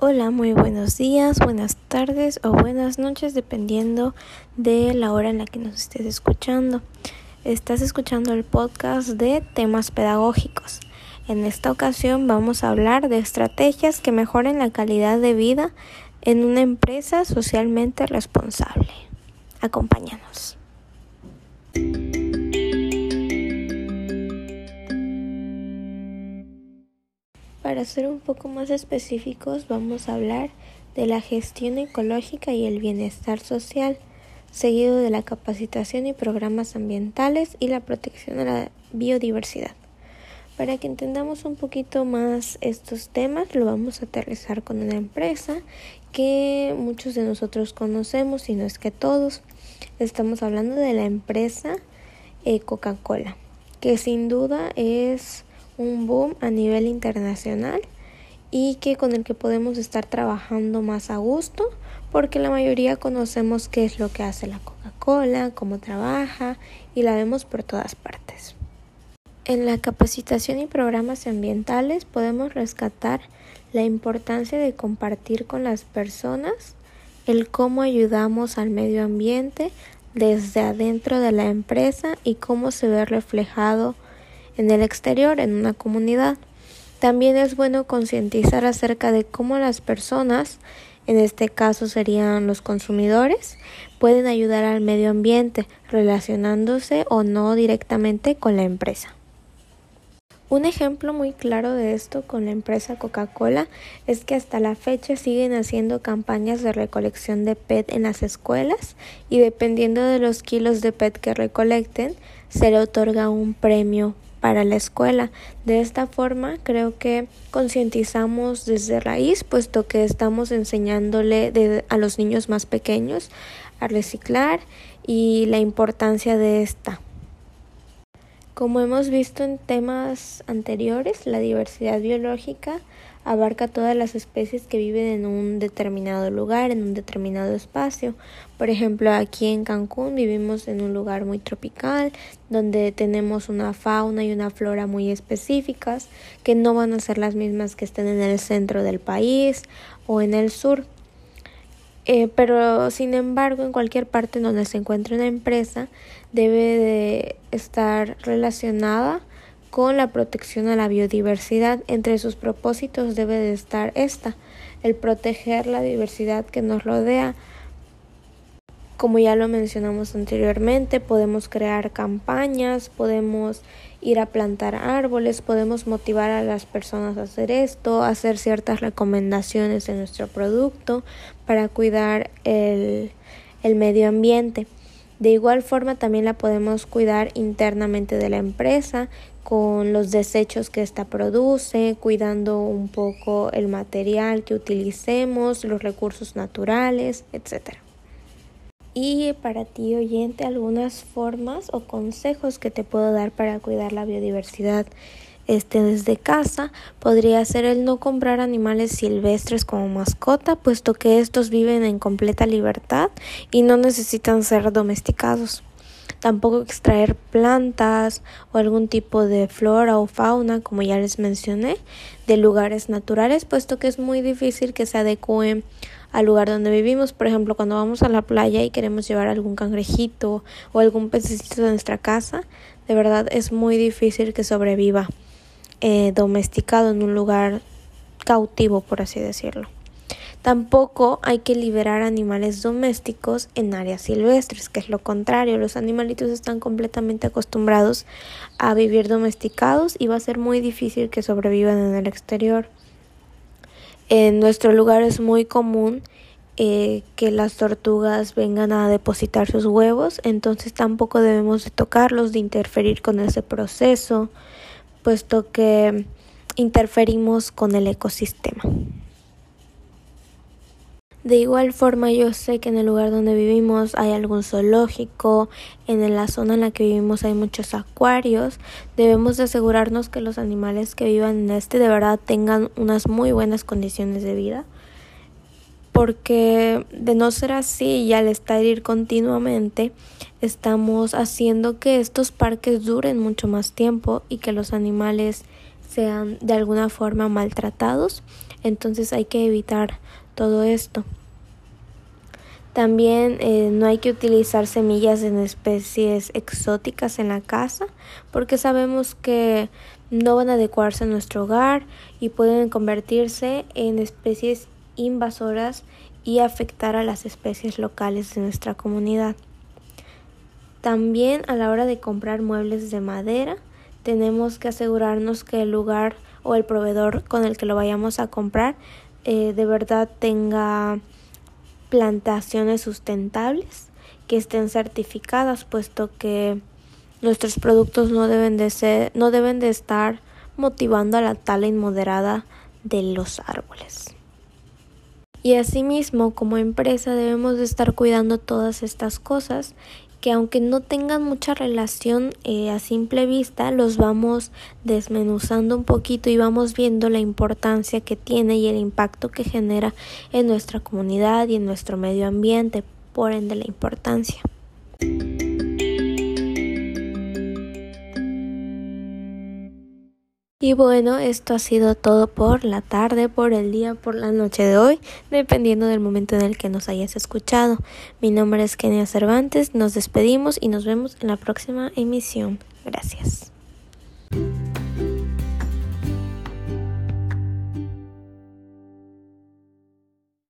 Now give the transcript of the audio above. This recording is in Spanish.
Hola, muy buenos días, buenas tardes o buenas noches dependiendo de la hora en la que nos estés escuchando. Estás escuchando el podcast de temas pedagógicos. En esta ocasión vamos a hablar de estrategias que mejoren la calidad de vida en una empresa socialmente responsable. Acompáñanos. Para ser un poco más específicos, vamos a hablar de la gestión ecológica y el bienestar social, seguido de la capacitación y programas ambientales y la protección de la biodiversidad. Para que entendamos un poquito más estos temas, lo vamos a aterrizar con una empresa que muchos de nosotros conocemos, y no es que todos. Estamos hablando de la empresa eh, Coca-Cola, que sin duda es un boom a nivel internacional y que con el que podemos estar trabajando más a gusto porque la mayoría conocemos qué es lo que hace la Coca-Cola, cómo trabaja y la vemos por todas partes. En la capacitación y programas ambientales podemos rescatar la importancia de compartir con las personas el cómo ayudamos al medio ambiente desde adentro de la empresa y cómo se ve reflejado en el exterior, en una comunidad. También es bueno concientizar acerca de cómo las personas, en este caso serían los consumidores, pueden ayudar al medio ambiente relacionándose o no directamente con la empresa. Un ejemplo muy claro de esto con la empresa Coca-Cola es que hasta la fecha siguen haciendo campañas de recolección de PET en las escuelas y dependiendo de los kilos de PET que recolecten se le otorga un premio para la escuela. De esta forma creo que concientizamos desde raíz, puesto que estamos enseñándole a los niños más pequeños a reciclar y la importancia de esta. Como hemos visto en temas anteriores, la diversidad biológica abarca todas las especies que viven en un determinado lugar, en un determinado espacio. Por ejemplo, aquí en Cancún vivimos en un lugar muy tropical, donde tenemos una fauna y una flora muy específicas, que no van a ser las mismas que estén en el centro del país o en el sur. Eh, pero sin embargo, en cualquier parte donde se encuentre una empresa, debe de estar relacionada con la protección a la biodiversidad. Entre sus propósitos debe de estar esta, el proteger la diversidad que nos rodea. Como ya lo mencionamos anteriormente, podemos crear campañas, podemos ir a plantar árboles, podemos motivar a las personas a hacer esto, hacer ciertas recomendaciones en nuestro producto para cuidar el, el medio ambiente. De igual forma también la podemos cuidar internamente de la empresa con los desechos que ésta produce, cuidando un poco el material que utilicemos, los recursos naturales, etc. Y para ti oyente, algunas formas o consejos que te puedo dar para cuidar la biodiversidad este desde casa podría ser el no comprar animales silvestres como mascota, puesto que estos viven en completa libertad y no necesitan ser domesticados tampoco extraer plantas o algún tipo de flora o fauna, como ya les mencioné, de lugares naturales, puesto que es muy difícil que se adecúen al lugar donde vivimos. Por ejemplo, cuando vamos a la playa y queremos llevar algún cangrejito o algún pececito de nuestra casa, de verdad es muy difícil que sobreviva eh, domesticado en un lugar cautivo, por así decirlo. Tampoco hay que liberar animales domésticos en áreas silvestres, que es lo contrario. Los animalitos están completamente acostumbrados a vivir domesticados y va a ser muy difícil que sobrevivan en el exterior. En nuestro lugar es muy común eh, que las tortugas vengan a depositar sus huevos, entonces tampoco debemos de tocarlos, de interferir con ese proceso, puesto que interferimos con el ecosistema. De igual forma yo sé que en el lugar donde vivimos hay algún zoológico, en la zona en la que vivimos hay muchos acuarios, debemos de asegurarnos que los animales que vivan en este de verdad tengan unas muy buenas condiciones de vida, porque de no ser así y al estar ir continuamente estamos haciendo que estos parques duren mucho más tiempo y que los animales sean de alguna forma maltratados. Entonces hay que evitar todo esto. También eh, no hay que utilizar semillas en especies exóticas en la casa porque sabemos que no van a adecuarse a nuestro hogar y pueden convertirse en especies invasoras y afectar a las especies locales de nuestra comunidad. También a la hora de comprar muebles de madera tenemos que asegurarnos que el lugar o el proveedor con el que lo vayamos a comprar eh, de verdad tenga plantaciones sustentables que estén certificadas, puesto que nuestros productos no deben de ser, no deben de estar motivando a la tala inmoderada de los árboles. Y asimismo, como empresa debemos de estar cuidando todas estas cosas que aunque no tengan mucha relación eh, a simple vista, los vamos desmenuzando un poquito y vamos viendo la importancia que tiene y el impacto que genera en nuestra comunidad y en nuestro medio ambiente, por ende la importancia. Y bueno, esto ha sido todo por la tarde, por el día, por la noche de hoy, dependiendo del momento en el que nos hayas escuchado. Mi nombre es Kenia Cervantes, nos despedimos y nos vemos en la próxima emisión. Gracias.